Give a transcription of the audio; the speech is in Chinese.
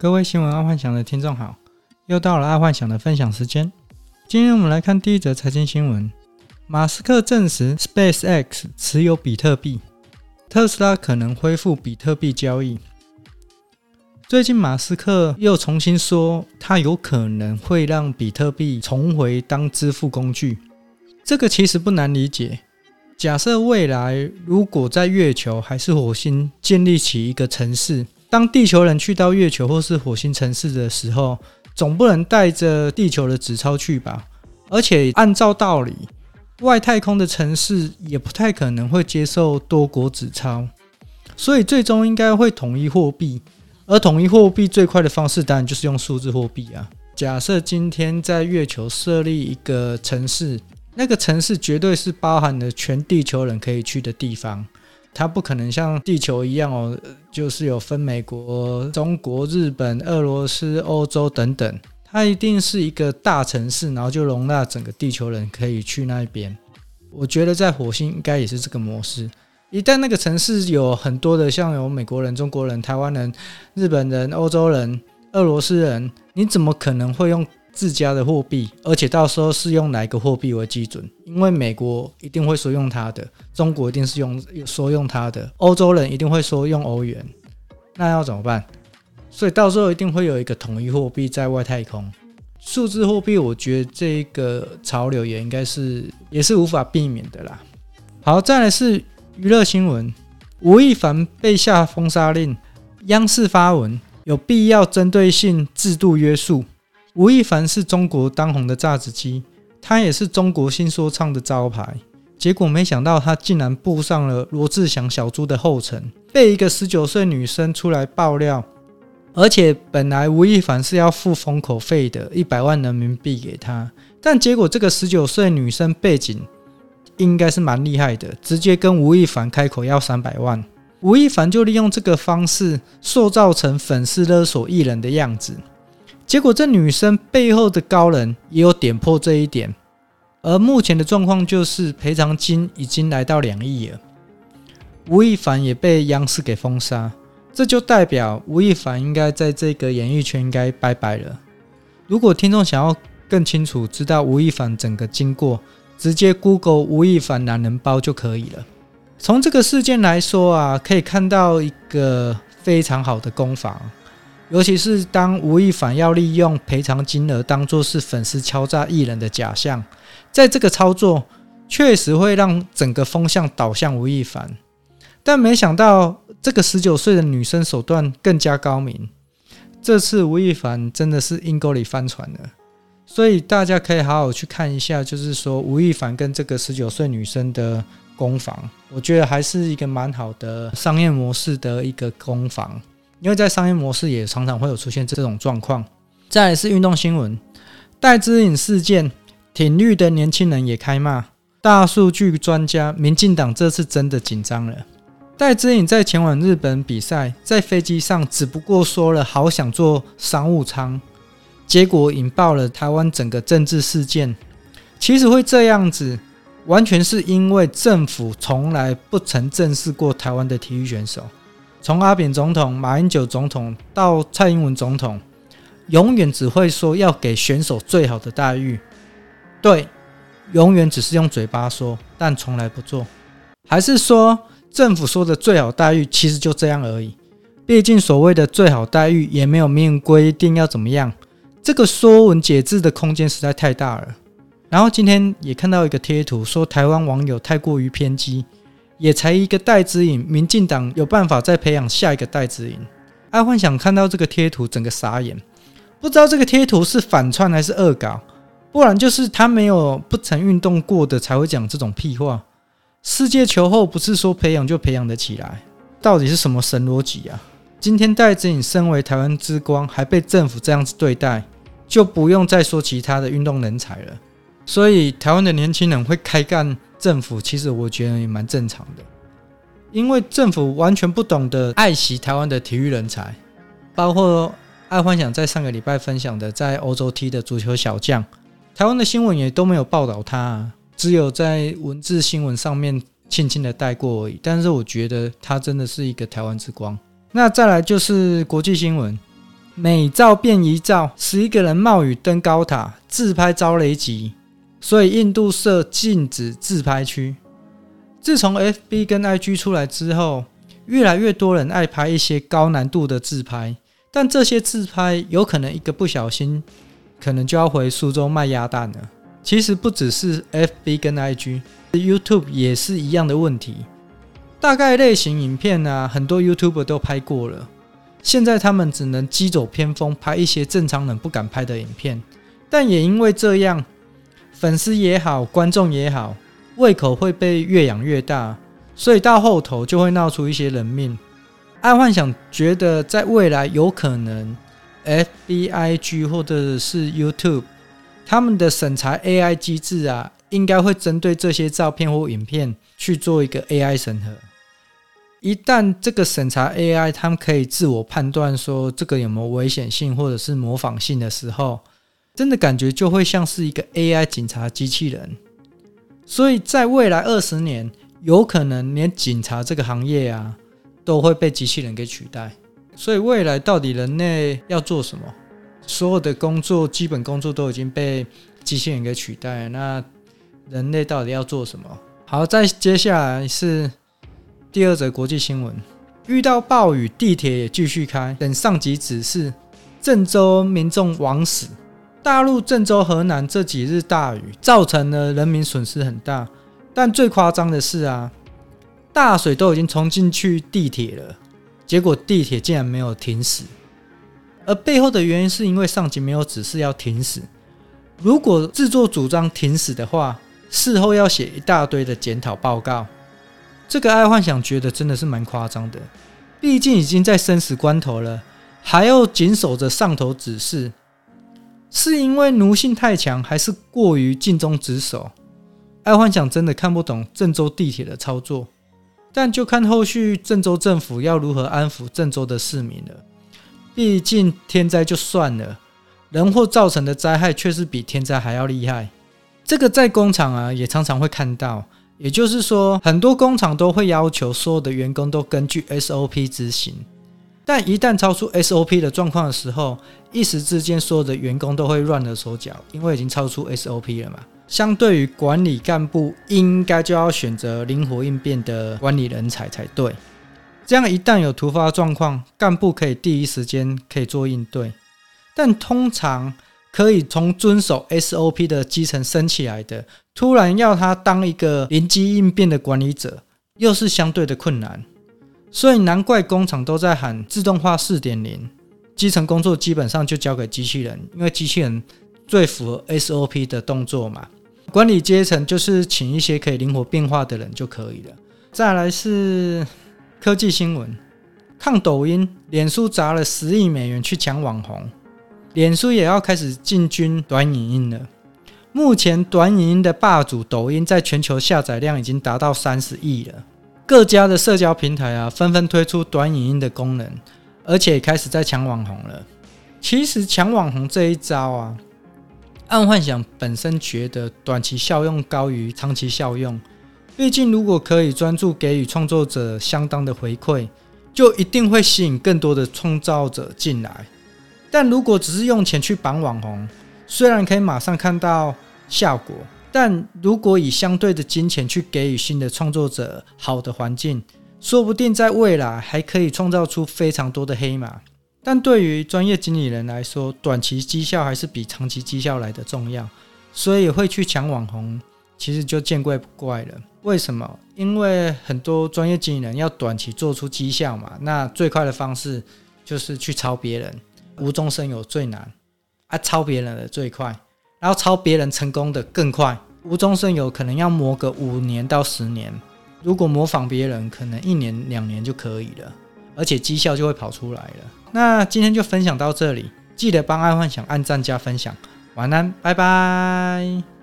各位新闻爱幻想的听众好，又到了爱幻想的分享时间。今天我们来看第一则财经新闻：马斯克证实 SpaceX 持有比特币，特斯拉可能恢复比特币交易。最近马斯克又重新说，他有可能会让比特币重回当支付工具。这个其实不难理解。假设未来如果在月球还是火星建立起一个城市，当地球人去到月球或是火星城市的时候，总不能带着地球的纸钞去吧？而且按照道理，外太空的城市也不太可能会接受多国纸钞，所以最终应该会统一货币。而统一货币最快的方式，当然就是用数字货币啊。假设今天在月球设立一个城市，那个城市绝对是包含了全地球人可以去的地方。它不可能像地球一样哦，就是有分美国、中国、日本、俄罗斯、欧洲等等。它一定是一个大城市，然后就容纳整个地球人可以去那边。我觉得在火星应该也是这个模式。一旦那个城市有很多的，像有美国人、中国人、台湾人、日本人、欧洲人、俄罗斯人，你怎么可能会用？自家的货币，而且到时候是用哪一个货币为基准？因为美国一定会说用它的，中国一定是用说用它的，欧洲人一定会说用欧元，那要怎么办？所以到时候一定会有一个统一货币在外太空，数字货币，我觉得这个潮流也应该是也是无法避免的啦。好，再来是娱乐新闻，吴亦凡被下封杀令，央视发文有必要针对性制度约束。吴亦凡是中国当红的炸子鸡，他也是中国新说唱的招牌。结果没想到他竟然步上了罗志祥小猪的后尘，被一个十九岁女生出来爆料。而且本来吴亦凡是要付封口费的，一百万人民币给他，但结果这个十九岁女生背景应该是蛮厉害的，直接跟吴亦凡开口要三百万。吴亦凡就利用这个方式塑造成粉丝勒索艺人的样子。结果，这女生背后的高人也有点破这一点，而目前的状况就是赔偿金已经来到两亿了。吴亦凡也被央视给封杀，这就代表吴亦凡应该在这个演艺圈应该拜拜了。如果听众想要更清楚知道吴亦凡整个经过，直接 Google 吴亦凡男人包就可以了。从这个事件来说啊，可以看到一个非常好的攻防。尤其是当吴亦凡要利用赔偿金额当做是粉丝敲诈艺人的假象，在这个操作确实会让整个风向倒向吴亦凡，但没想到这个十九岁的女生手段更加高明，这次吴亦凡真的是阴沟里翻船了，所以大家可以好好去看一下，就是说吴亦凡跟这个十九岁女生的攻防，我觉得还是一个蛮好的商业模式的一个攻防。因为在商业模式也常常会有出现这种状况。再来是运动新闻，戴资颖事件，挺绿的年轻人也开骂。大数据专家，民进党这次真的紧张了。戴资颖在前往日本比赛，在飞机上只不过说了好想坐商务舱，结果引爆了台湾整个政治事件。其实会这样子，完全是因为政府从来不曾正视过台湾的体育选手。从阿扁总统、马英九总统到蔡英文总统，永远只会说要给选手最好的待遇，对，永远只是用嘴巴说，但从来不做。还是说政府说的最好待遇其实就这样而已？毕竟所谓的最好待遇也没有明文规定要怎么样，这个说文解字的空间实在太大了。然后今天也看到一个贴图，说台湾网友太过于偏激。也才一个戴资颖，民进党有办法再培养下一个戴资颖。爱幻想看到这个贴图，整个傻眼，不知道这个贴图是反串还是恶搞，不然就是他没有不曾运动过的才会讲这种屁话。世界球后不是说培养就培养得起来，到底是什么神逻辑啊？今天戴资颖身为台湾之光，还被政府这样子对待，就不用再说其他的运动人才了。所以台湾的年轻人会开干政府，其实我觉得也蛮正常的，因为政府完全不懂得爱惜台湾的体育人才，包括爱幻想在上个礼拜分享的在欧洲踢的足球小将，台湾的新闻也都没有报道他，只有在文字新闻上面轻轻的带过而已。但是我觉得他真的是一个台湾之光。那再来就是国际新闻。每照变一照，十一个人冒雨登高塔，自拍遭雷击，所以印度设禁止自拍区。自从 FB 跟 IG 出来之后，越来越多人爱拍一些高难度的自拍，但这些自拍有可能一个不小心，可能就要回苏州卖鸭蛋了。其实不只是 FB 跟 IG，YouTube 也是一样的问题。大概类型影片啊，很多 YouTuber 都拍过了，现在他们只能机走偏锋，拍一些正常人不敢拍的影片。但也因为这样，粉丝也好，观众也好。胃口会被越养越大，所以到后头就会闹出一些人命。爱幻想觉得，在未来有可能，FBIG 或者是 YouTube，他们的审查 AI 机制啊，应该会针对这些照片或影片去做一个 AI 审核。一旦这个审查 AI，他们可以自我判断说这个有没有危险性或者是模仿性的时候，真的感觉就会像是一个 AI 警察机器人。所以在未来二十年，有可能连警察这个行业啊，都会被机器人给取代。所以未来到底人类要做什么？所有的工作，基本工作都已经被机器人给取代。那人类到底要做什么？好，再接下来是第二则国际新闻：遇到暴雨，地铁也继续开，等上级指示。郑州民众枉死。大陆郑州河南这几日大雨，造成了人民损失很大。但最夸张的是啊，大水都已经冲进去地铁了，结果地铁竟然没有停驶。而背后的原因是因为上级没有指示要停驶。如果自作主张停驶的话，事后要写一大堆的检讨报告。这个爱幻想觉得真的是蛮夸张的，毕竟已经在生死关头了，还要谨守着上头指示。是因为奴性太强，还是过于尽忠职守？爱幻想真的看不懂郑州地铁的操作，但就看后续郑州政府要如何安抚郑州的市民了。毕竟天灾就算了，人祸造成的灾害却是比天灾还要厉害。这个在工厂啊也常常会看到，也就是说，很多工厂都会要求所有的员工都根据 SOP 执行。但一旦超出 SOP 的状况的时候，一时之间所有的员工都会乱了手脚，因为已经超出 SOP 了嘛。相对于管理干部，应该就要选择灵活应变的管理人才才对。这样一旦有突发状况，干部可以第一时间可以做应对。但通常可以从遵守 SOP 的基层升起来的，突然要他当一个临机应变的管理者，又是相对的困难。所以难怪工厂都在喊自动化四点零，基层工作基本上就交给机器人，因为机器人最符合 SOP 的动作嘛。管理阶层就是请一些可以灵活变化的人就可以了。再来是科技新闻，抗抖音，脸书砸了十亿美元去抢网红，脸书也要开始进军短影音了。目前短影音的霸主抖音在全球下载量已经达到三十亿了。各家的社交平台啊，纷纷推出短影音的功能，而且开始在抢网红了。其实抢网红这一招啊，爱幻想本身觉得短期效用高于长期效用。毕竟如果可以专注给予创作者相当的回馈，就一定会吸引更多的创造者进来。但如果只是用钱去绑网红，虽然可以马上看到效果。但如果以相对的金钱去给予新的创作者好的环境，说不定在未来还可以创造出非常多的黑马。但对于专业经理人来说，短期绩效还是比长期绩效来的重要，所以会去抢网红，其实就见怪不怪了。为什么？因为很多专业经理人要短期做出绩效嘛，那最快的方式就是去抄别人，无中生有最难啊，抄别人的最快。然后抄别人成功的更快，无中生有可能要磨个五年到十年，如果模仿别人，可能一年两年就可以了，而且绩效就会跑出来了。那今天就分享到这里，记得帮爱幻想按赞加分享，晚安，拜拜。